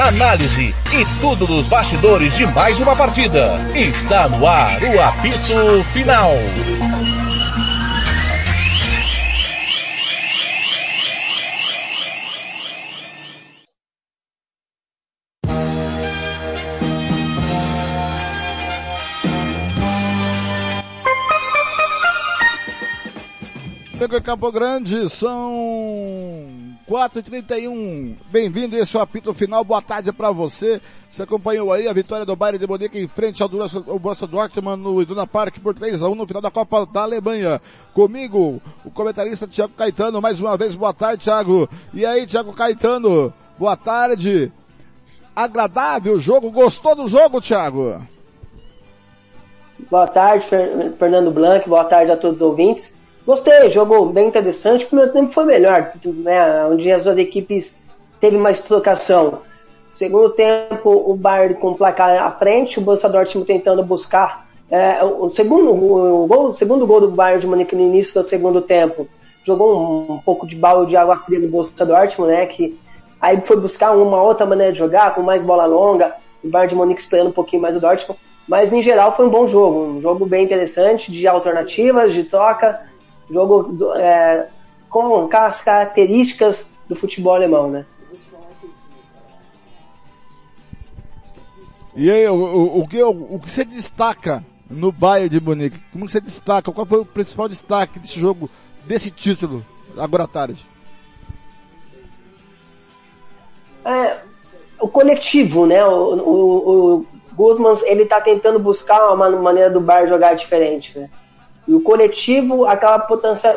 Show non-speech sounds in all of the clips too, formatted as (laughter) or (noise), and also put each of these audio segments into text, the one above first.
análise e tudo dos bastidores de mais uma partida. Está no ar o apito final. Campo Grande, são 4h31. Bem-vindo, esse é o apito final. Boa tarde para você. Você acompanhou aí a vitória do Bayern de Munique em frente ao Borussia Dortmund no Iduna Park por 3 a 1 no final da Copa da Alemanha. Comigo, o comentarista Thiago Caetano. Mais uma vez, boa tarde, Thiago. E aí, Thiago Caetano, boa tarde. Agradável o jogo, gostou do jogo, Thiago? Boa tarde, Fernando Blanc, boa tarde a todos os ouvintes. Gostei, jogo bem interessante. O primeiro tempo foi melhor, né? Onde as duas equipes teve mais trocação. Segundo tempo, o Bayern com o placar à frente, o Borussia Dortmund tentando buscar é, o, segundo, o, gol, o segundo gol do Bayern de Munique no início do segundo tempo. Jogou um, um pouco de balde de água fria no Borussia Dortmund, né? Que aí foi buscar uma outra maneira de jogar, com mais bola longa. O Bayern de Munique esperando um pouquinho mais o Dortmund. Mas em geral foi um bom jogo, um jogo bem interessante, de alternativas, de troca jogo é, com as características do futebol alemão, né? E aí, o, o, o, que, o, que você destaca no Bayern de Munique? Como você destaca? Qual foi o principal destaque desse jogo, desse título, agora à tarde? É, o coletivo, né? O, o, o Guzman, ele tá tentando buscar uma maneira do Bayern jogar diferente, né? E o coletivo acaba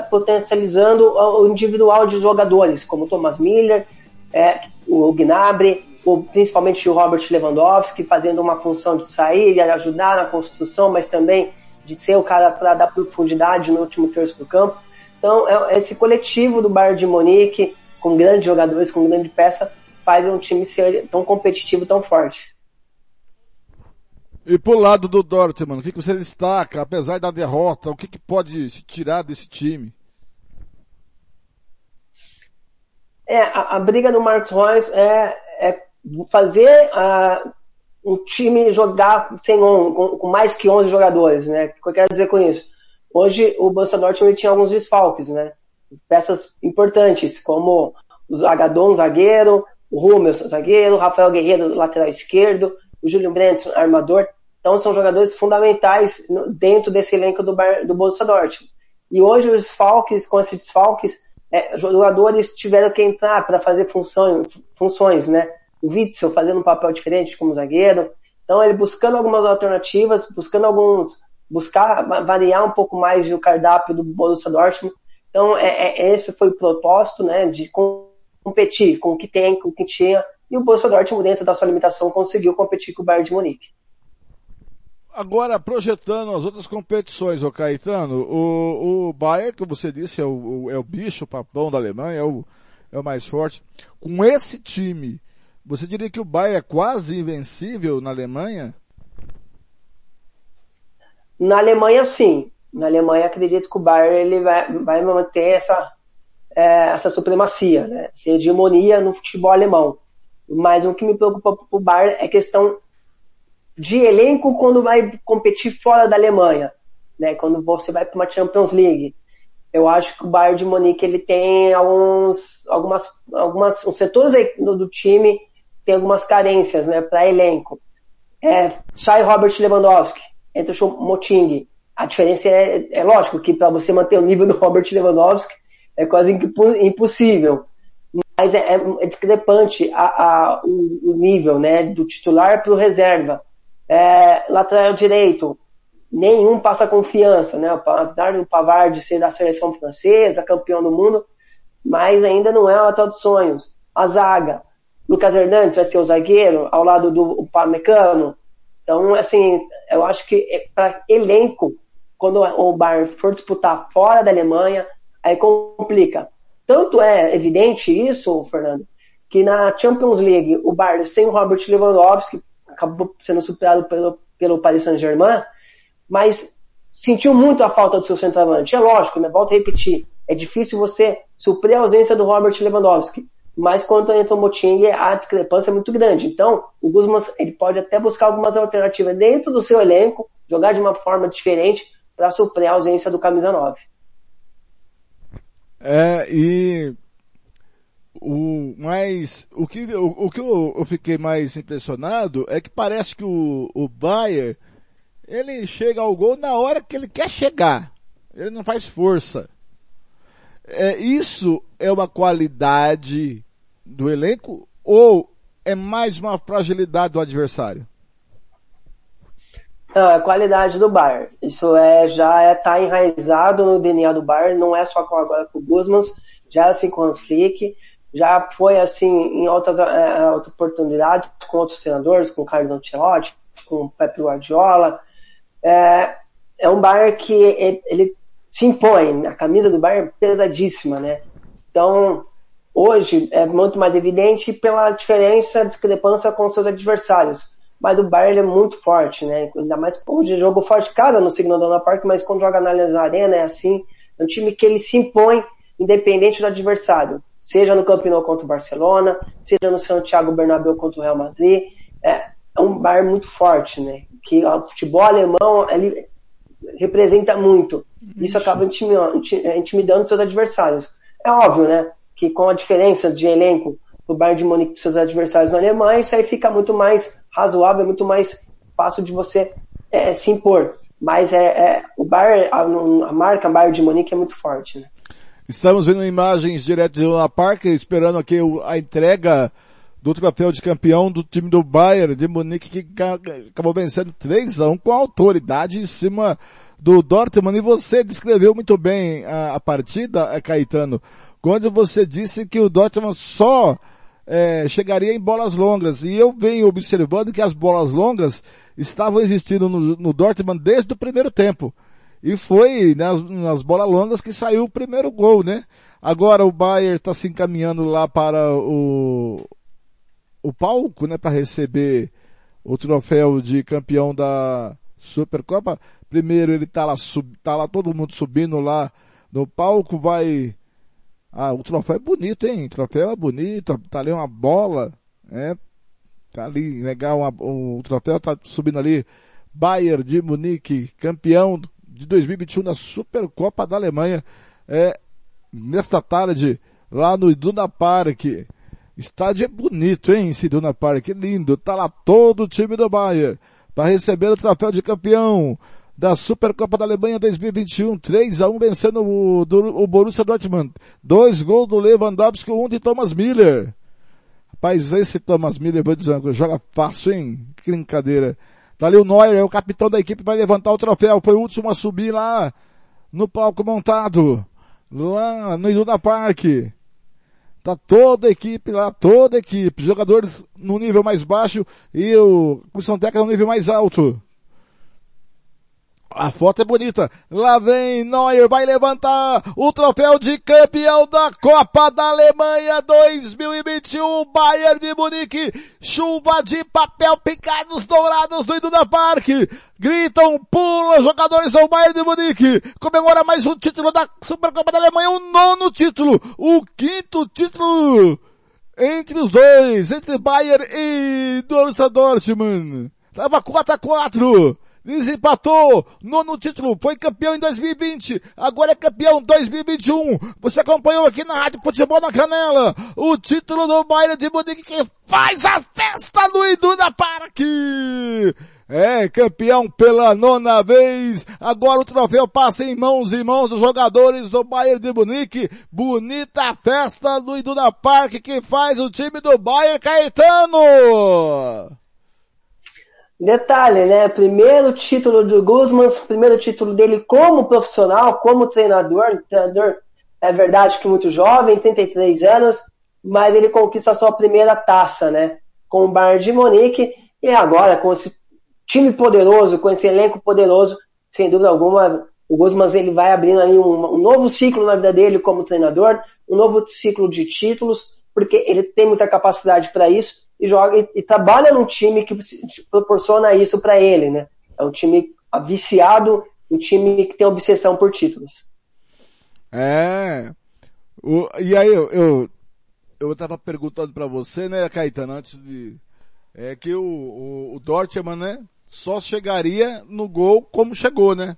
potencializando o individual de jogadores, como Thomas Miller, é, o Gnabry, o, principalmente o Robert Lewandowski, fazendo uma função de sair e ajudar na construção, mas também de ser o cara para dar profundidade no último terço do campo. Então, é, esse coletivo do Bayern de Munique, com grandes jogadores, com grande peça, faz um time ser tão competitivo, tão forte. E pro lado do Dortmund, o que, que você destaca, apesar da derrota, o que, que pode se tirar desse time? É, a, a briga do Marcos Reus é, é fazer uh, um time jogar sem on, com, com, mais que 11 jogadores, né? O que eu quero dizer com isso? Hoje o Borussia Dortmund tinha alguns desfalques, né? Peças importantes, como o Zagadon, zagueiro, o Rummels, zagueiro, o Rafael Guerreiro, lateral esquerdo, o Júlio Brandt, armador. Então são jogadores fundamentais dentro desse elenco do, do Borussia Dortmund. E hoje os desfalques, com esses desfalques, é, jogadores tiveram que entrar para fazer funções, funções, né? O Witzel fazendo um papel diferente como zagueiro. Então ele buscando algumas alternativas, buscando alguns, buscar variar um pouco mais o cardápio do Borussia Dortmund. Então é, é, esse foi o propósito, né? De competir com o que tem, com o que tinha e o Borussia Dortmund, dentro da sua limitação, conseguiu competir com o Bayern de Munique. Agora, projetando as outras competições, o Caetano, o, o Bayern, que você disse, é o, é o bicho, papão da Alemanha, é o, é o mais forte. Com esse time, você diria que o Bayern é quase invencível na Alemanha? Na Alemanha, sim. Na Alemanha, acredito que o Bayern ele vai, vai manter essa, é, essa supremacia, né? essa hegemonia no futebol alemão. Mas o que me preocupa para o Bayern é questão de elenco quando vai competir fora da Alemanha, né? Quando você vai para uma Champions League. Eu acho que o Bayern de Munique ele tem alguns, algumas, algumas, os setores do, do time tem algumas carências, né? Para elenco. É, sai Robert Lewandowski, entra o Moting. A diferença é, é lógico que para você manter o nível do (laughs) Robert Lewandowski é quase impossível mas é, é discrepante a, a, o, o, nível né, do titular para o reserva. É, lateral direito, nenhum passa confiança, né? Apesar do Pavard ser da seleção francesa, campeão do mundo, mas ainda não é o lateral dos sonhos. A zaga, Lucas Hernandes vai ser o zagueiro ao lado do Pamecano. Então, assim, eu acho que é para elenco, quando o Bayern for disputar fora da Alemanha, aí complica. Tanto é evidente isso, Fernando, que na Champions League o Bayern sem o Robert Lewandowski acabou sendo superado pelo, pelo Paris Saint-Germain, mas sentiu muito a falta do seu centroavante. É lógico, né? Volto a repetir, é difícil você suprir a ausência do Robert Lewandowski, mas quando entra o Moting, a discrepância é muito grande. Então, o Guzman ele pode até buscar algumas alternativas dentro do seu elenco, jogar de uma forma diferente para suprir a ausência do camisa 9. É, e o mais o que o, o que eu, eu, fiquei mais impressionado é que parece que o, o Bayer ele chega ao gol na hora que ele quer chegar. Ele não faz força. É, isso é uma qualidade do elenco ou é mais uma fragilidade do adversário? Não, é qualidade do Bayern. Isso é já é tá enraizado no DNA do Bayern, não é só com agora com o Guzman, já é assim com o Flick, já foi assim em outras, é, outras oportunidades com outros treinadores, com o Carlos Ancelotti, com o Pep Guardiola. É, é um Bayern que ele, se impõe, a camisa do Bayern é pesadíssima, né? Então, hoje é muito mais evidente pela diferença, discrepância com seus adversários. Mas o Bayern é muito forte, né? Ainda mais hoje jogo forte cada no Signal Dona Park, mas quando joga na Arena é assim. É um time que ele se impõe independente do adversário. Seja no Camp Nou contra o Barcelona, seja no Santiago Bernabéu contra o Real Madrid. É, é um Bayern muito forte, né? Que o futebol alemão, ele representa muito. Isso acaba intimidando, intimidando seus adversários. É óbvio, né? Que com a diferença de elenco do Bayern de Munique para seus adversários na Alemanha, isso aí fica muito mais razoável, muito mais fácil de você é, se impor. Mas é, é o Bayern, a, a, marca Bayern de Munique é muito forte, né? Estamos vendo imagens direto de Luna Park, esperando aqui a entrega do troféu de campeão do time do Bayern de Munique, que acabou vencendo 3 a 1 com autoridade em cima do Dortmund. E você descreveu muito bem a, a partida, eh, Caetano, quando você disse que o Dortmund só é, chegaria em bolas longas. E eu venho observando que as bolas longas estavam existindo no, no Dortmund desde o primeiro tempo. E foi nas, nas bolas longas que saiu o primeiro gol, né? Agora o Bayern está se encaminhando lá para o, o palco, né, para receber o troféu de campeão da Supercopa. Primeiro ele tá lá, sub, tá lá todo mundo subindo lá no palco, vai, ah, o troféu é bonito, hein? O troféu é bonito, tá ali uma bola, né? Tá ali, legal, uma, o troféu tá subindo ali. Bayern de Munique, campeão de 2021 na Supercopa da Alemanha, é, nesta tarde, lá no Iduna Park. Estádio é bonito, hein, esse Duna Park, lindo. Tá lá todo o time do Bayern para receber o troféu de campeão da Supercopa da Alemanha 2021, 3 a 1 vencendo o, o Borussia Dortmund. Dois gols do Lewandowski, um de Thomas Miller. Rapaz, esse Thomas Miller, vou dizer, joga fácil, hein? Que brincadeira. Tá ali o Neuer, é o capitão da equipe, vai levantar o troféu. Foi o último a subir lá no palco montado. Lá no Iduna Park. Tá toda a equipe lá, toda a equipe. Jogadores no nível mais baixo e o comissão técnica no nível mais alto. A foto é bonita. Lá vem Neuer, vai levantar o troféu de campeão da Copa da Alemanha 2021, Bayern de Munique. Chuva de papel picados dourados do Iduna Park. Gritam, pulam jogadores do Bayern de Munique. Comemora mais um título da Supercopa da Alemanha, o nono título, o quinto título entre os dois, entre Bayern e Borussia Dortmund. Tava 4 a 4 desempatou, nono título, foi campeão em 2020, agora é campeão 2021. Você acompanhou aqui na Rádio Futebol na Canela, o título do Bayern de Munique que faz a festa no Iduna Parque. É, campeão pela nona vez. Agora o troféu passa em mãos e mãos dos jogadores do Bayern de Munique. Bonita festa do Iduna Parque que faz o time do Bayern Caetano. Detalhe, né? Primeiro título do Guzman, primeiro título dele como profissional, como treinador. Treinador, é verdade que muito jovem, 33 anos, mas ele conquista a sua primeira taça, né? Com o Bayern de Munique e agora com esse time poderoso, com esse elenco poderoso, sem dúvida alguma, o Guzman ele vai abrindo aí um, um novo ciclo na vida dele como treinador, um novo ciclo de títulos, porque ele tem muita capacidade para isso e joga e, e trabalha num time que proporciona isso para ele, né? É um time viciado, um time que tem obsessão por títulos. É. O, e aí eu, eu, eu estava perguntando para você, né, Caetano, antes de, é que o, o, o Dortmund, né, só chegaria no gol como chegou, né?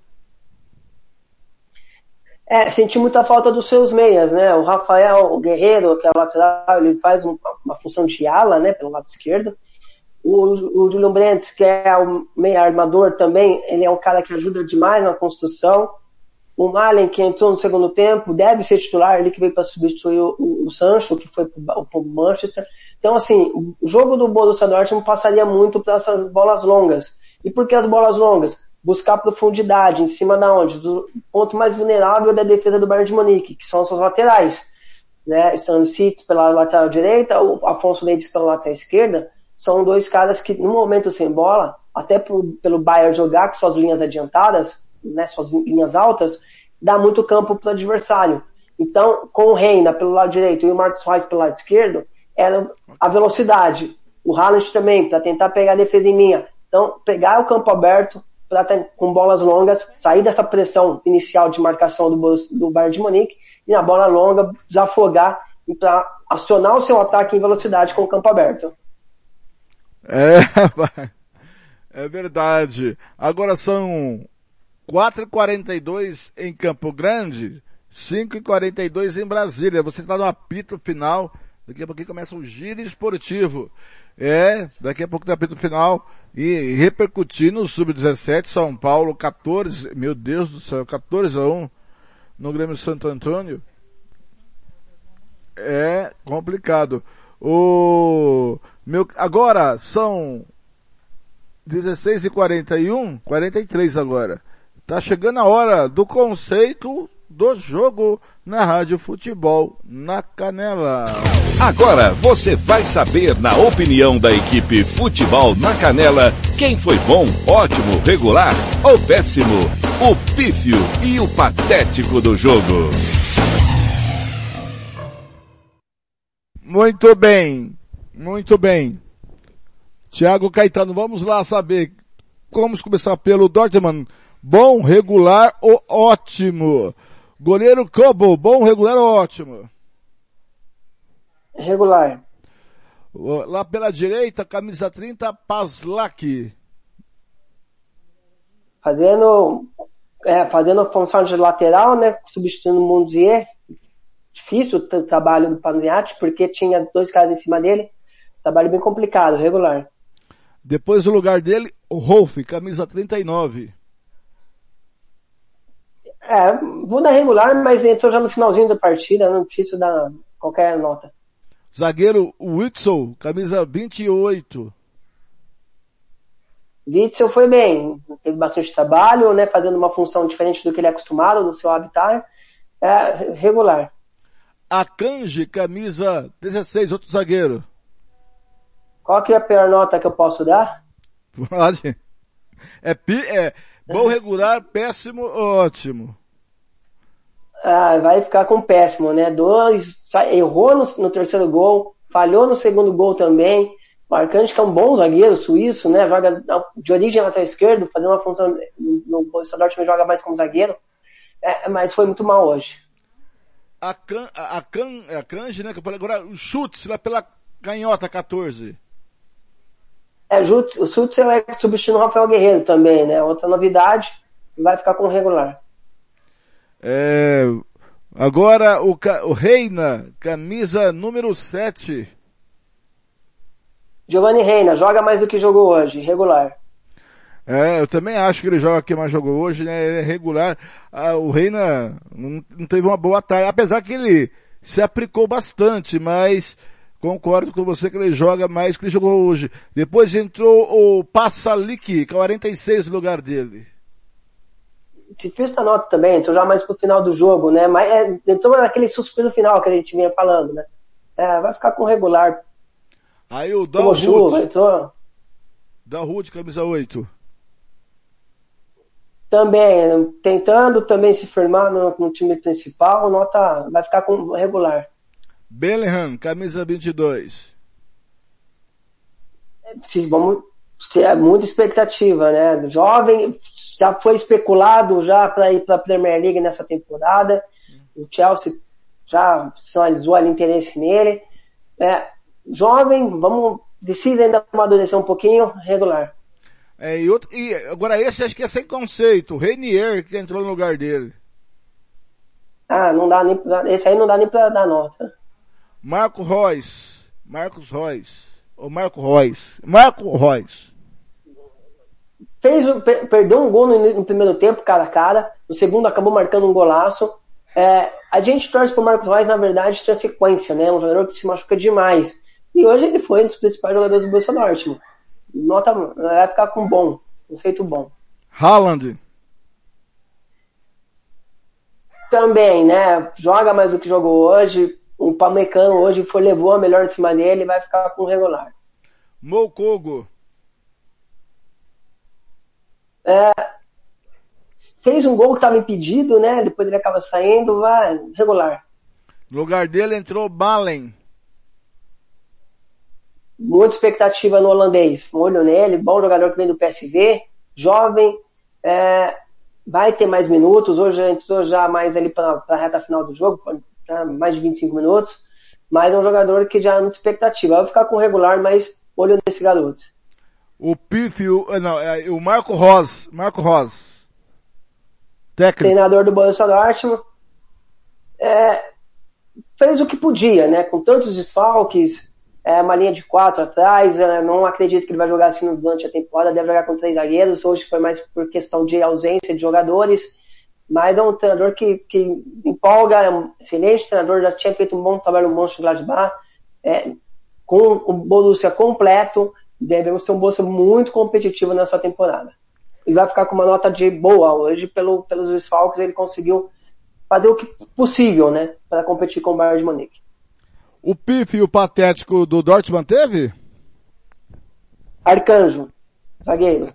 É, senti muita falta dos seus meias, né? O Rafael o Guerreiro, que é lateral, ele faz uma, uma função de ala, né, pelo lado esquerdo. O, o Julian Brandt, que é o meia armador também, ele é um cara que ajuda demais na construção. O Malen, que entrou no segundo tempo, deve ser titular, ele que veio para substituir o, o, o, Sancho, que foi para o Manchester. Então, assim, o jogo do Borussia Dortmund passaria muito para essas bolas longas. E por que as bolas longas? Buscar profundidade, em cima da onde? O ponto mais vulnerável da defesa do Bayern de Munique, que são os seus laterais. Né? Stanley City pela lateral direita, o Afonso Davis pela lateral esquerda, são dois caras que, no momento sem bola, até pro, pelo Bayern jogar com suas linhas adiantadas, né, suas linhas altas, dá muito campo para o adversário. Então, com o Reina pelo lado direito e o Marcos Reis pelo lado esquerdo, era a velocidade. O Haaland também, para tentar pegar a defesa em linha. Então, pegar o campo aberto pra, com bolas longas, sair dessa pressão inicial de marcação do, do Bayern de Munique e na bola longa desafogar e para acionar o seu ataque em velocidade com o campo aberto. É, (laughs) é verdade. Agora são 4h42 em Campo Grande, 5h42 em Brasília. Você está no apito final. Daqui a pouquinho começa o giro esportivo. É, daqui a pouco apito final. E repercutir no Sub-17, São Paulo 14, meu Deus do céu, 14 a 1 no Grêmio Santo Antônio. É complicado. O meu, agora são 16 e 41, 43 agora. Tá chegando a hora do conceito do jogo na Rádio Futebol na Canela. Agora você vai saber na opinião da equipe Futebol na Canela quem foi bom, ótimo, regular ou péssimo, o pífio e o patético do jogo. Muito bem, muito bem. Tiago Caetano, vamos lá saber. Vamos começar pelo Dortmund. Bom, regular ou ótimo? Goleiro Cobo, bom, regular ou ótimo? Regular. Lá pela direita, camisa 30, Paslak. Fazendo, é, fazendo a função de lateral, né? Substituindo o Mundier. Difícil o trabalho do Panziati, porque tinha dois caras em cima dele. Trabalho bem complicado, regular. Depois do lugar dele, o Rolf, camisa 39. É, vou dar regular, mas entrou já no finalzinho da partida, não preciso dar qualquer nota. Zagueiro Witzel, camisa 28. Witzel foi bem, teve bastante trabalho, né, fazendo uma função diferente do que ele é acostumado no seu habitat. É, regular. Akanji, camisa 16, outro zagueiro. Qual que é a pior nota que eu posso dar? (laughs) Pode. É, é bom regular, péssimo, ótimo. (laughs) Ah, vai ficar com péssimo, né? Dois, errou no, no, terceiro gol, falhou no segundo gol também. Marcante que é um bom zagueiro suíço, né? Joga de origem lateral esquerdo, fazendo uma função no Borussia Dortmund joga mais como zagueiro. É, mas foi muito mal hoje. A Can, a, Can, a Kanji, né? Que eu falei agora, o chute lá pela canhota 14. É, o Sutzel é substituindo o Rafael Guerreiro também, né? Outra novidade, vai ficar com regular. É, agora o, o Reina, camisa número 7. Giovanni Reina, joga mais do que jogou hoje, regular. É, eu também acho que ele joga que mais jogou hoje, né? Ele é regular. Ah, o Reina não, não teve uma boa tarde, apesar que ele se aplicou bastante, mas Concordo com você que ele joga mais que ele jogou hoje. Depois entrou o Passalic, 46 no lugar dele. Se fez essa nota também, entrou já mais pro final do jogo, né? Mas é, entrou naquele suspiro final que a gente vinha falando, né? É, vai ficar com regular. Aí o Dalhut. entrou. Dalhut, camisa 8. Também, tentando também se firmar no, no time principal, nota vai ficar com regular. Bellingham, camisa 22. Vamos ter muita expectativa, né? Jovem, já foi especulado já para ir para a Premier League nessa temporada. O Chelsea já sinalizou ali interesse nele. É, jovem, vamos, decide ainda amadurecer um pouquinho, regular. É, e, outro, e agora esse acho que é sem conceito, o Renier que entrou no lugar dele. Ah, não dá nem pra, esse aí não dá nem pra dar nota. Marco Reus, Marcos Reus, ou Marco Reus, Marco Reus. Fez, per, perdeu um gol no, no, primeiro tempo, cara a cara, no segundo acabou marcando um golaço. É, a gente torce pro Marcos Reus, na verdade, ter sequência, né? Um jogador que se machuca demais. E hoje ele foi um dos principais jogadores do Borussia Dortmund nota, vai ficar com bom, conceito bom. Haaland. Também, né? Joga mais do que jogou hoje. O Pamecano hoje foi, levou a melhor em cima dele vai ficar com regular. Mokogo. É, fez um gol que estava impedido, né? Depois ele acaba saindo, vai, regular. No lugar dele entrou Balen muita expectativa no holandês. Olho nele, bom jogador que vem do PSV, jovem, é, vai ter mais minutos. Hoje entrou já mais ali para a reta final do jogo, mais de 25 minutos. Mas é um jogador que já é muita expectativa. Vai ficar com regular, mas olho nesse garoto. O Pifio, eh, não, é, o Marco Ros, Marco Ros. Técnico. Treinador do Borussia Dortmund. É, fez o que podia, né? Com tantos desfalques, é uma linha de quatro atrás, é, não acredito que ele vai jogar assim durante a temporada, deve jogar com três zagueiros, hoje foi mais por questão de ausência de jogadores, mas é um treinador que, que empolga, é um excelente treinador, já tinha feito um bom trabalho no Mönchengladbach, é, com o Borussia completo, devemos ter um Borussia muito competitivo nessa temporada. Ele vai ficar com uma nota de boa hoje, pelo, pelos desfalques ele conseguiu fazer o que possível, né, para competir com o Bayern de Munique. O pífio patético do Dortmund teve? Arcanjo, zagueiro.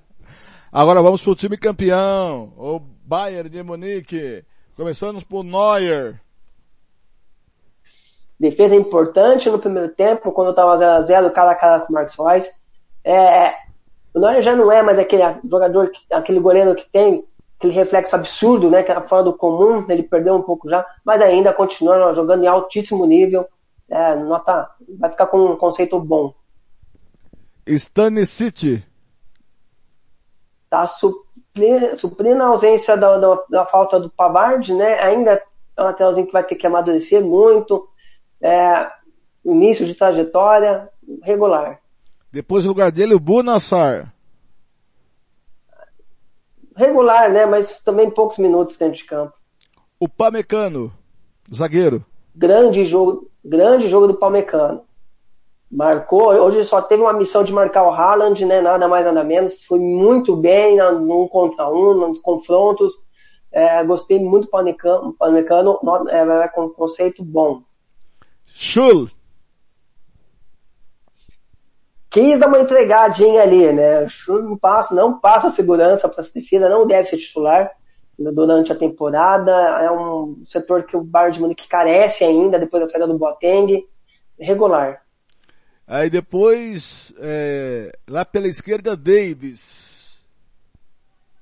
Agora vamos pro time campeão, o Bayern de Munique. Começamos por Neuer. Defesa importante no primeiro tempo, quando eu tava 0x0, cara a cara com o Marcos Reus. É, o Neuer já não é mais aquele jogador, aquele goleiro que tem aquele reflexo absurdo, né, que era fora do comum, ele perdeu um pouco já, mas ainda continua jogando em altíssimo nível é, nota, vai ficar com um conceito bom. City Tá suprindo, suprindo a ausência da, da, da, falta do Pavard, né? Ainda é um lateralzinho que vai ter que amadurecer muito. É, início de trajetória regular. Depois, no lugar dele, o Bunassar. Regular, né? Mas também poucos minutos dentro de campo. O Pamecano, zagueiro. Grande jogo, grande jogo do Palmecano. Marcou, hoje só teve uma missão de marcar o Haaland, né? Nada mais, nada menos. Foi muito bem num contra um, nos confrontos. É, gostei muito do Palmecano, Palmecano é, com um conceito bom. Schul. Quis dar uma entregadinha ali, né? Schul não passa, não passa segurança para essa defesa, não deve ser titular durante a temporada. É um setor que o Bayern de Munique carece ainda depois da saída do Boateng. Regular. Aí depois, é, lá pela esquerda, Davis.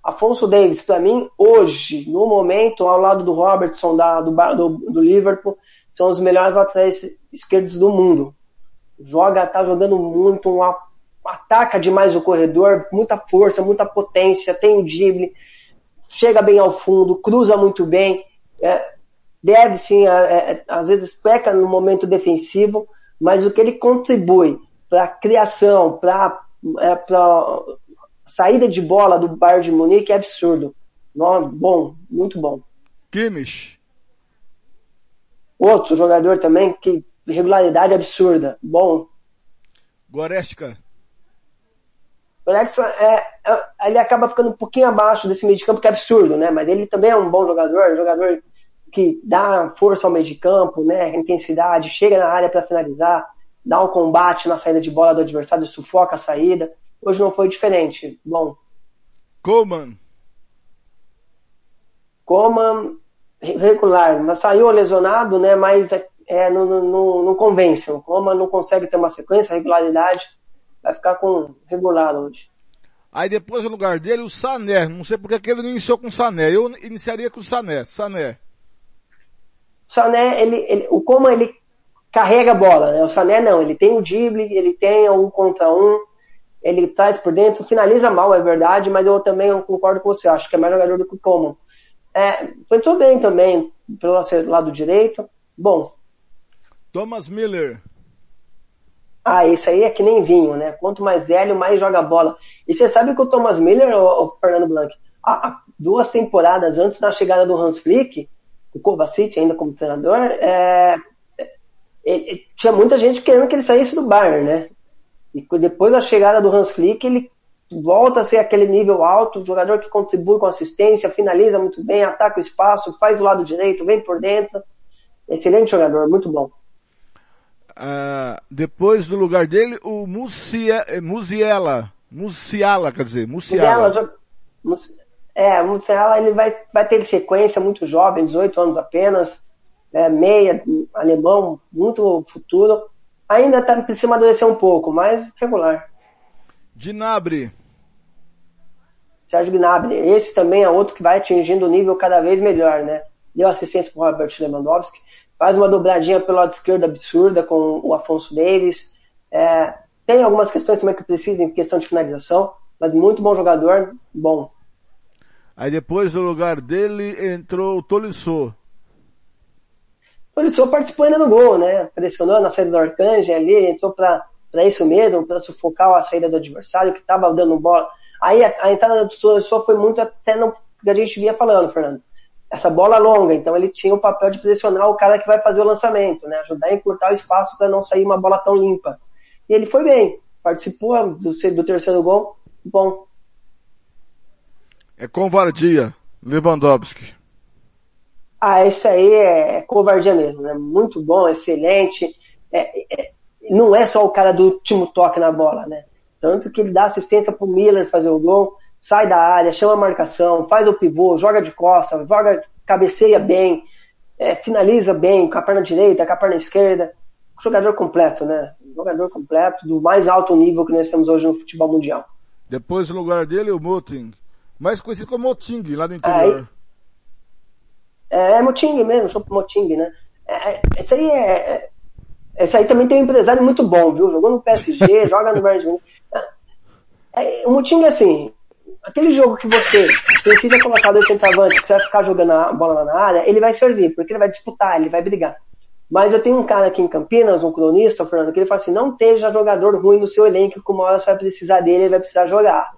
Afonso Davis, para mim, hoje, no momento, ao lado do Robertson da, do, do, do Liverpool, são os melhores laterais esquerdos do mundo. Joga, tá jogando muito, um, ataca demais o corredor, muita força, muita potência, tem o drible, chega bem ao fundo, cruza muito bem, é, deve sim, é, é, às vezes peca no momento defensivo, mas o que ele contribui para a criação, para é, a saída de bola do Bayern de Munique é absurdo. bom, muito bom. Kimmich. Outro jogador também que regularidade absurda. Bom. Goretzka. Alexa é, é, ele acaba ficando um pouquinho abaixo desse meio de campo, que é absurdo, né? Mas ele também é um bom jogador, jogador que dá força ao meio de campo, né? Intensidade, chega na área para finalizar, dá um combate na saída de bola do adversário, sufoca a saída. Hoje não foi diferente. Bom. Coman. Coman regular, mas saiu lesionado, né? Mas é, é não, não, não convence. O Coman não consegue ter uma sequência, regularidade vai ficar com regular hoje. Aí depois no lugar dele o Sané. Não sei porque que ele não iniciou com o Sané. Eu iniciaria com o Sané. Sané. Sané, ele, ele, o como ele carrega a bola, né? O Sané não, ele tem o drible, ele tem um contra um, ele traz por dentro, finaliza mal, é verdade, mas eu também concordo com você, acho que é mais jogador do que o Coman. É, entrou bem também pelo lado direito. Bom. Thomas Miller. Ah, isso aí é que nem vinho, né? Quanto mais velho, mais joga bola. E você sabe que o Thomas Miller, o, o Fernando Blanc, há duas temporadas antes da chegada do Hans Flick, o Kovacic ainda como treinador, é, é, tinha muita gente querendo que ele saísse do Bayern, né? E depois da chegada do Hans Flick, ele volta a ser aquele nível alto, jogador que contribui com assistência, finaliza muito bem, ataca o espaço, faz o lado direito, vem por dentro. Excelente jogador, muito bom. Uh, depois do lugar dele, o Musiela. Musiala, quer dizer, Musiala. Musiala é, o Musiala ele vai, vai ter sequência muito jovem, 18 anos apenas, é, meia, alemão, muito futuro. Ainda tá, precisa amadurecer um pouco, mas regular. Dinabre. Sérgio Gnabry. Esse também é outro que vai atingindo o nível cada vez melhor, né? Deu assistência para Robert Lewandowski, faz uma dobradinha pelo lado esquerdo absurda com o Afonso Davis. É, tem algumas questões também que precisam em questão de finalização, mas muito bom jogador, bom. Aí depois no lugar dele entrou o Tolisso. Tolisso participou ainda no gol, né? Pressionou na saída do Arcanjo ali, entrou para isso mesmo, para sufocar a saída do adversário que estava dando bola Aí a, a entrada do Sorossô foi muito até no que a gente vinha falando, Fernando. Essa bola longa, então ele tinha o papel de pressionar o cara que vai fazer o lançamento, né? Ajudar a encurtar o espaço para não sair uma bola tão limpa. E ele foi bem, participou do, do terceiro gol, bom. É covardia, Lewandowski. Ah, isso aí é covardia mesmo, né? Muito bom, excelente. É, é, não é só o cara do último toque na bola, né? Tanto que ele dá assistência pro Miller fazer o gol, sai da área, chama a marcação, faz o pivô, joga de costa, joga, cabeceia bem, é, finaliza bem, com a perna direita, com a perna esquerda. Jogador completo, né? Jogador completo, do mais alto nível que nós temos hoje no futebol mundial. Depois, no lugar dele, o Moting. Mais conhecido como Moting, lá do interior. É, é Moting mesmo, sou Moting, né? É, é, esse aí é, é, esse aí também tem um empresário muito bom, viu? Jogou no PSG, (laughs) joga no Bayern. É, o Mutinho é assim, aquele jogo que você precisa colocar dois centroavantes, que você vai ficar jogando a bola na área, ele vai servir, porque ele vai disputar, ele vai brigar. Mas eu tenho um cara aqui em Campinas, um cronista, Fernando, que ele fala assim, não esteja jogador ruim no seu elenco, que uma hora você vai precisar dele, ele vai precisar jogar.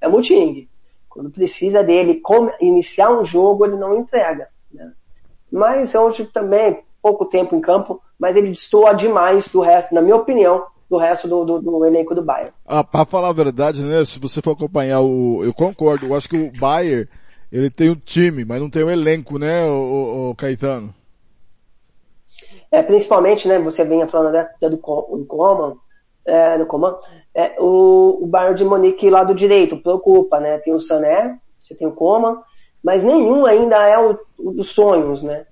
É Muting. Quando precisa dele iniciar um jogo, ele não entrega. Né? Mas hoje também, pouco tempo em campo, mas ele destoa demais do resto, na minha opinião, do resto do, do, do elenco do Bayern. Ah, pra falar a verdade, né, se você for acompanhar o, eu concordo, eu acho que o Bayern, ele tem o time, mas não tem o elenco, né, o, o, Caetano? É, principalmente, né, você vinha falando até do, do Coman, é, do Coman, é, o, o Bayern de Monique lá do direito preocupa, né, tem o Sané, você tem o Coman, mas nenhum ainda é o, o dos sonhos, né.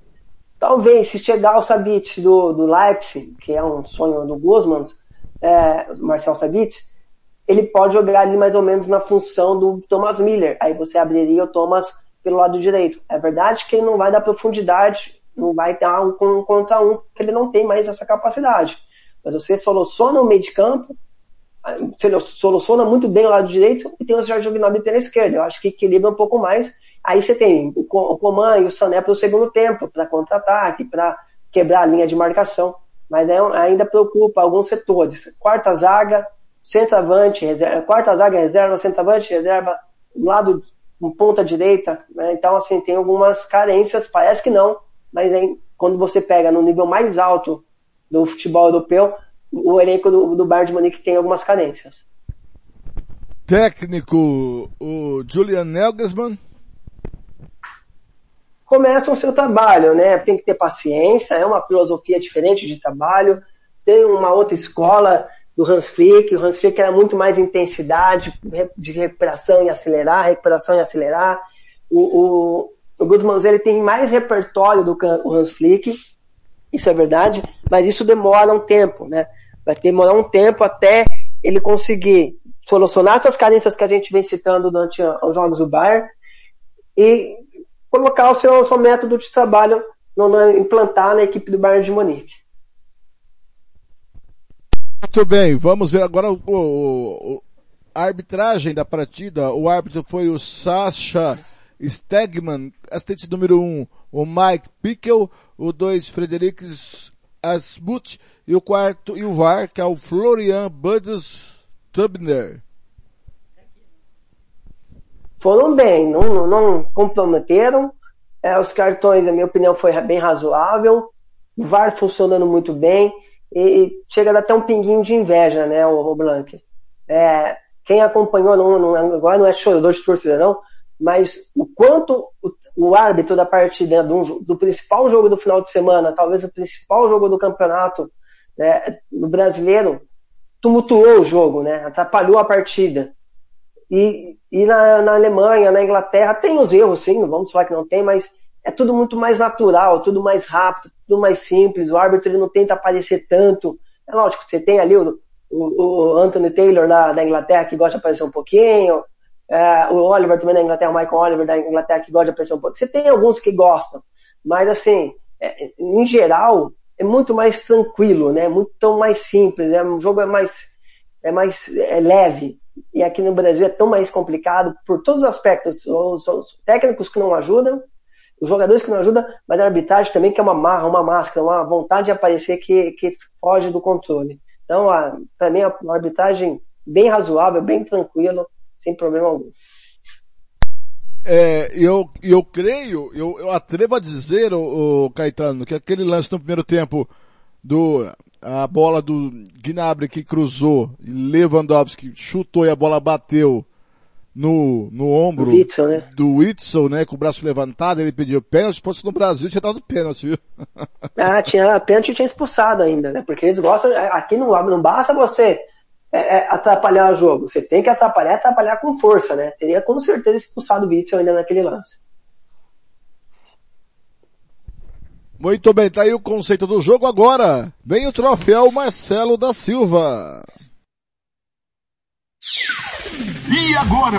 Talvez se chegar ao Sabitz do, do Leipzig, que é um sonho do Guzmans, é, Marcel Sabitz, ele pode jogar ali mais ou menos na função do Thomas Miller. Aí você abriria o Thomas pelo lado direito. É verdade que ele não vai dar profundidade, não vai dar um, contra um, porque ele não tem mais essa capacidade. Mas você soluciona o meio de campo, soluciona muito bem o lado direito e tem o Jorge Gnabry pela esquerda. Eu acho que equilibra um pouco mais. Aí você tem o Coman e o Sané para o segundo tempo, para contra-ataque, para quebrar a linha de marcação mas é, ainda preocupa alguns setores. Quarta zaga, centroavante, reserva, quarta zaga, reserva, centroavante, reserva, lado um ponta direita, né? então assim, tem algumas carências, parece que não, mas hein, quando você pega no nível mais alto do futebol europeu, o elenco do, do Bayern de Munique tem algumas carências. Técnico, o Julian Nagelsmann, começam o seu trabalho, né? Tem que ter paciência, é uma filosofia diferente de trabalho, tem uma outra escola do Hans Flick, o Hans Flick era muito mais intensidade de recuperação e acelerar, recuperação e acelerar. O, o, o Guzmans ele tem mais repertório do que o Hans Flick, isso é verdade, mas isso demora um tempo, né? Vai demorar um tempo até ele conseguir solucionar essas carências que a gente vem citando durante os jogos do Bayern e colocar o seu, seu método de trabalho, no, no, implantar na equipe do Bayern de Munique. Muito bem, vamos ver agora o, o, o a arbitragem da partida. O árbitro foi o Sasha Stegman, assistente número 1, um, o Mike Pickel, o 2, Fredericks Asmut, e o quarto, e o VAR, que é o Florian Buddes Tubner. Foram bem, não, não, não comprometeram. É, os cartões, na minha opinião, foi bem razoável. O VAR funcionando muito bem. E, e chega até um pinguinho de inveja, né, o, o Blanc. É, quem acompanhou, não, não, agora não é chorador de torcida não, mas o quanto o, o árbitro da partida do, do, principal jogo do final de semana, talvez o principal jogo do campeonato né, do brasileiro, tumultuou o jogo, né, atrapalhou a partida. E, e na, na Alemanha, na Inglaterra, tem os erros sim, vamos falar que não tem, mas é tudo muito mais natural, tudo mais rápido, tudo mais simples, o árbitro ele não tenta aparecer tanto. É lógico, você tem ali o, o, o Anthony Taylor da, da, Inglaterra que gosta de aparecer um pouquinho, é, o Oliver também da Inglaterra, o Michael Oliver da Inglaterra que gosta de aparecer um pouquinho. Você tem alguns que gostam, mas assim, é, em geral, é muito mais tranquilo, né? Muito mais simples, é, o jogo é mais, é mais é leve. E aqui no Brasil é tão mais complicado por todos os aspectos. Os, os técnicos que não ajudam, os jogadores que não ajudam, mas a arbitragem também que é uma marra, uma máscara, uma vontade de aparecer que, que foge do controle. Então, a, também é uma arbitragem bem razoável, bem tranquilo, sem problema algum. É, eu, eu creio, eu, eu atrevo a dizer, o, o, Caetano, que aquele lance no primeiro tempo do a bola do Gnabry que cruzou Lewandowski chutou e a bola bateu no, no ombro Whitson, né? do Whitson, né, com o braço levantado, ele pediu pênalti, se fosse no Brasil tinha dado pênalti, viu? ah, tinha pênalti tinha expulsado ainda, né, porque eles gostam, aqui não, não basta você é, é, atrapalhar o jogo, você tem que atrapalhar, atrapalhar com força, né, teria com certeza expulsado o Whitson ainda naquele lance. Muito bem, tá aí o conceito do jogo agora. Vem o troféu Marcelo da Silva. E agora,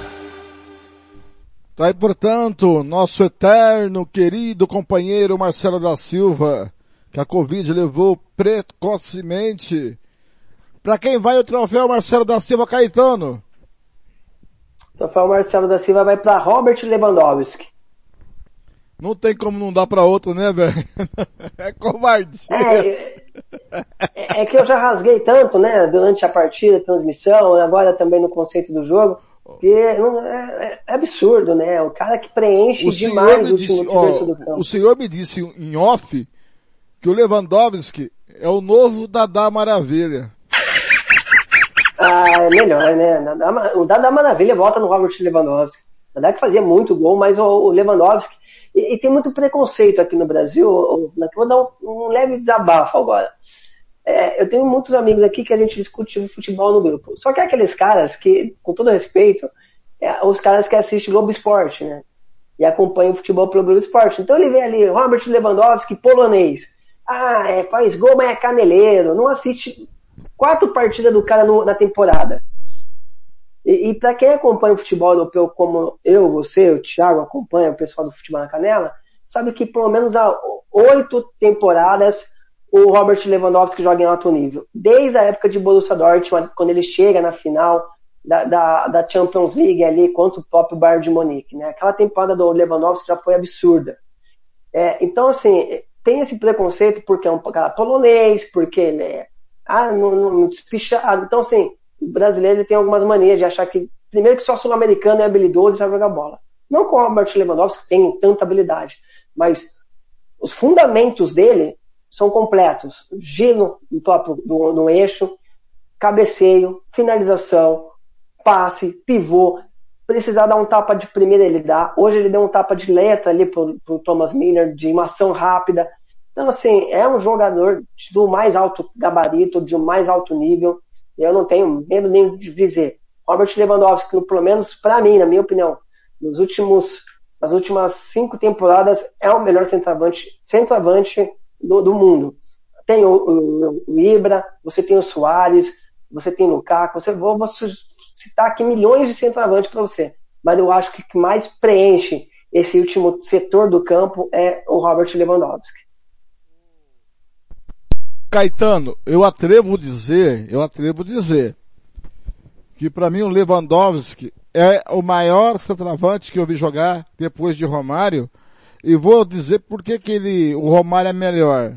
Tá aí, portanto, nosso eterno, querido companheiro Marcelo da Silva, que a Covid levou precocemente. Para quem vai o troféu Marcelo da Silva Caetano? O troféu Marcelo da Silva vai para Robert Lewandowski. Não tem como não dar para outro, né, velho? (laughs) É covarde. É, é, é, que eu já rasguei tanto, né, durante a partida, a transmissão, agora também no conceito do jogo porque é, é, é, absurdo, né? O cara que preenche o demais o disse, do campo. O senhor me disse em off que o Lewandowski é o novo Dadá Maravilha. Ah, é melhor, né? O Dadá Maravilha volta no Robert Lewandowski. O Dadá que fazia muito gol, mas o Lewandowski... E, e tem muito preconceito aqui no Brasil. Vou dar um, um leve desabafo agora. É, eu tenho muitos amigos aqui que a gente discute futebol no grupo. Só que é aqueles caras que, com todo respeito, é, os caras que assistem Globo Esporte, né? E acompanham o futebol pelo Globo Esporte. Então ele vê ali, Robert Lewandowski, polonês. Ah, é, faz gol, mas é caneleiro. Não assiste quatro partidas do cara no, na temporada. E, e para quem acompanha o futebol europeu, como eu, você, o Thiago acompanha o pessoal do Futebol na Canela, sabe que pelo menos há oito temporadas o Robert Lewandowski joga em alto nível. Desde a época de Borussia Dortmund, quando ele chega na final da, da, da Champions League ali contra o próprio Bayern de Munique, né? Aquela temporada do Lewandowski já foi absurda. É, então, assim, tem esse preconceito porque é um cara polonês, porque ele é ah, não, não, despichado. Então, assim, o brasileiro tem algumas manias de achar que, primeiro que só sul-americano é habilidoso e sabe jogar bola. Não com o Robert Lewandowski tem tanta habilidade, mas os fundamentos dele são completos. Giro no, próprio, no, no eixo, cabeceio, finalização, passe, pivô. Precisar dar um tapa de primeira, ele dá. Hoje ele deu um tapa de letra ali pro, pro Thomas Miller, de uma ação rápida. Então, assim, é um jogador do mais alto gabarito, de um mais alto nível. Eu não tenho medo nem de dizer. Robert Lewandowski, pelo menos para mim, na minha opinião, nos últimos, nas últimas cinco temporadas é o melhor centroavante, centroavante do, do mundo. Tem o, o, o, Ibra, você tem o Soares, você tem o Lukaku, você vou, vou citar aqui milhões de centroavantes para você. Mas eu acho que o que mais preenche esse último setor do campo é o Robert Lewandowski. Caetano, eu atrevo dizer, eu atrevo dizer que para mim o Lewandowski é o maior centroavante que eu vi jogar depois de Romário e vou dizer por que que ele, o Romário é melhor.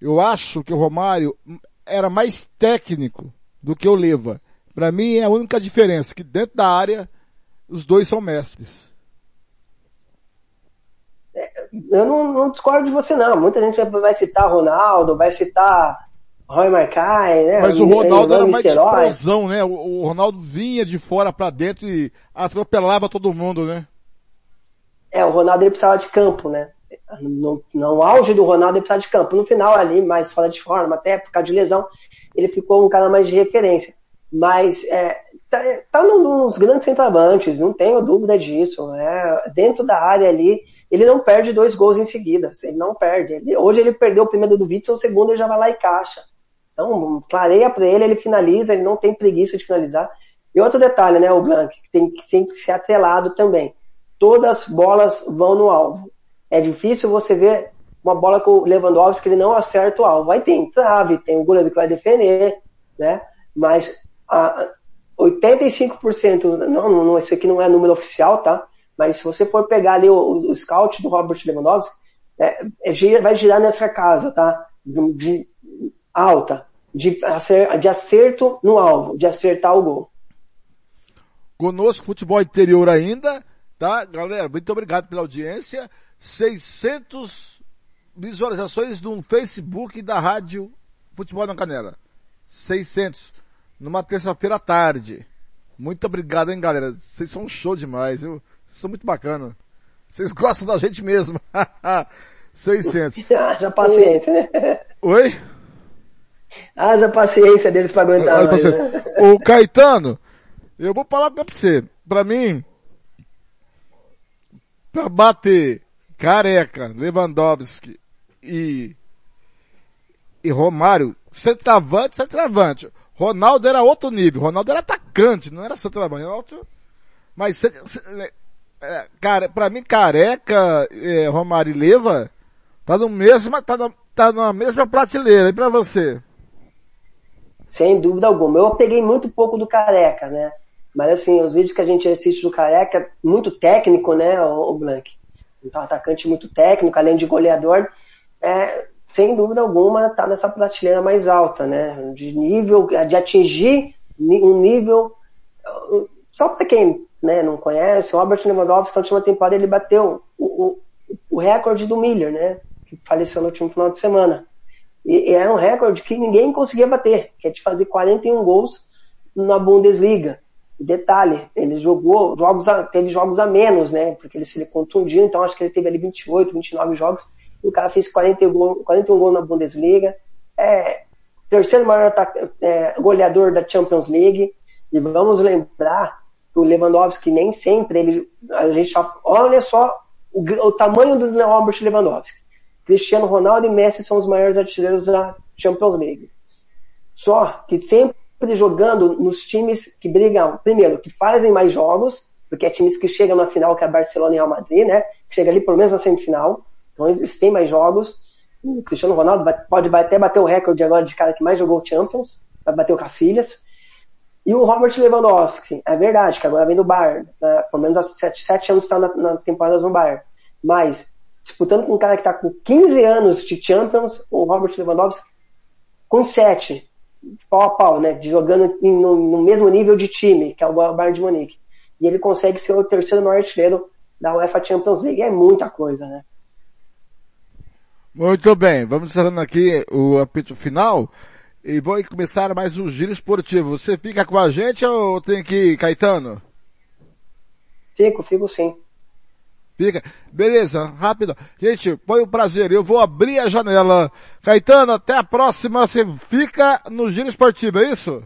Eu acho que o Romário era mais técnico do que o Leva. Para mim é a única diferença que dentro da área os dois são mestres. É, eu não, não, discordo de você não. Muita gente vai citar Ronaldo, vai citar Roy Marcai, né? Mas o Ronaldo era mais explosão, né? O, o, Ronaldo vinha de fora para dentro e atropelava todo mundo, né? É, o Ronaldo ele precisava de campo, né? No, no auge do Ronaldo ele precisava de campo. No final ali, mais fora de forma, até por causa de lesão, ele ficou um cara mais de referência. Mas é, tá, tá nos grandes centroavantes, não tenho dúvida disso. Né? Dentro da área ali, ele não perde dois gols em seguida. Ele não perde. Ele, hoje ele perdeu o primeiro do Witzel, o segundo ele já vai lá e caixa. Então, clareia para ele, ele finaliza, ele não tem preguiça de finalizar. E outro detalhe, né, o Blanc, que tem, tem que ser atrelado também. Todas as bolas vão no alvo. É difícil você ver uma bola com o Lewandowski que ele não acerta o alvo. Vai ter trave, tem o goleiro que vai defender, né? Mas a 85%, não, não, isso aqui não é número oficial, tá? Mas se você for pegar ali o, o scout do Robert Lewandowski, é, é, vai girar nessa casa, tá? De, de alta, de, acer, de acerto no alvo, de acertar o gol. Conosco, futebol interior ainda, tá? Galera, muito obrigado pela audiência. 600 visualizações no Facebook da Rádio Futebol na Canela. 600 numa terça-feira à tarde. Muito obrigado, hein, galera. Vocês são um show demais, viu? Vocês são muito bacana. Vocês gostam da gente mesmo. (laughs) 600. (laughs) Haja paciência, né? Oi? Haja paciência deles pra aguentar. Né? O Caetano, eu vou falar pra você. Pra mim, pra bater Careca, Lewandowski e, e Romário, centroavante, centroavante. Ronaldo era outro nível. Ronaldo era atacante, não era centroavante. Outro... Mas, é, cara, pra mim, careca, é, Romário e Leva, tá no mesmo, tá, na, tá na mesma prateleira. E pra você? Sem dúvida alguma. Eu peguei muito pouco do careca, né? Mas assim, os vídeos que a gente assiste do careca, muito técnico, né, o, Blank? Um atacante muito técnico, além de goleador. É, sem dúvida alguma, está nessa prateleira mais alta, né? De nível, de atingir um nível. Só para quem né, não conhece, o Robert Lewandowski, na última temporada, ele bateu o, o, o recorde do Miller, né? Que faleceu no último final de semana. E, e é um recorde que ninguém conseguia bater, que é de fazer 41 gols na Bundesliga. Detalhe, ele jogou jogos a, teve jogos a menos, né? Porque ele se contundiu, então acho que ele teve ali 28, 29 jogos o cara fez 41 gols, 41 gols na Bundesliga, é terceiro maior é, goleador da Champions League, e vamos lembrar que o Lewandowski nem sempre ele, a gente olha só o, o tamanho do Robert Lewandowski. Cristiano Ronaldo e Messi são os maiores artilheiros da Champions League. Só que sempre jogando nos times que brigam, primeiro, que fazem mais jogos, porque é times que chegam na final, que é Barcelona e Real Madrid, né? Chega ali pelo menos na semifinal. Então eles têm mais jogos. O Cristiano Ronaldo pode até bater o recorde agora de cara que mais jogou Champions, vai bater o Cacilhas. E o Robert Lewandowski, é verdade, que agora vem do Bayern, né? pelo menos há 7, 7 anos está na, na temporada no Bayern. Mas, disputando com um cara que está com 15 anos de Champions, o Robert Lewandowski com 7, pau a pau, né? Jogando em, no, no, mesmo nível de time, que é o Bayern de Munique. E ele consegue ser o terceiro maior artilheiro da UEFA Champions League. É muita coisa, né? Muito bem, vamos encerrando aqui o apito final e vou começar mais um giro esportivo. Você fica com a gente ou tem que ir, Caetano? Fico, fico sim. Fica. Beleza, rápido. Gente, foi um prazer. Eu vou abrir a janela. Caetano, até a próxima. Você fica no giro esportivo, é isso?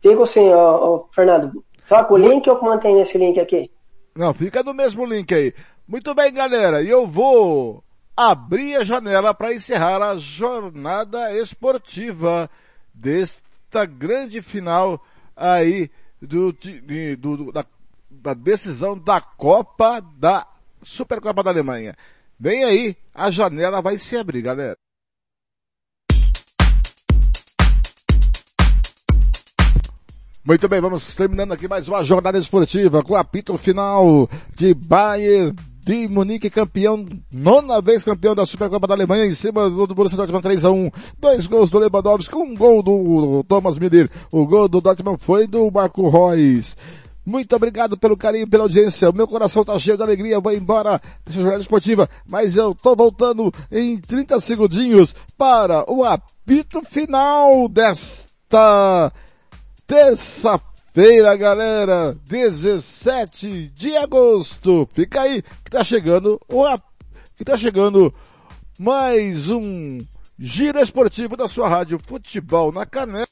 Fico sim, ó, ó Fernando. Troca o link ou mantém esse link aqui? Não, fica no mesmo link aí. Muito bem, galera, e eu vou abrir a janela para encerrar a jornada esportiva desta grande final aí do, do da, da decisão da Copa da Supercopa da Alemanha. Vem aí, a janela vai se abrir, galera. Muito bem, vamos terminando aqui mais uma jornada esportiva com o apito final de Bayern de Munique, campeão, nona vez campeão da Supercopa da Alemanha, em cima do Borussia Dortmund 3 a 1 Dois gols do Lewandowski, um gol do Thomas Müller. O gol do Dortmund foi do Marco Reus. Muito obrigado pelo carinho, pela audiência. O meu coração tá cheio de alegria. Vou embora dessa jornada esportiva, mas eu tô voltando em 30 segundinhos para o apito final desta terça-feira, galera, 17 de agosto. Fica aí que tá chegando o que tá chegando mais um giro esportivo da sua rádio Futebol na Canela.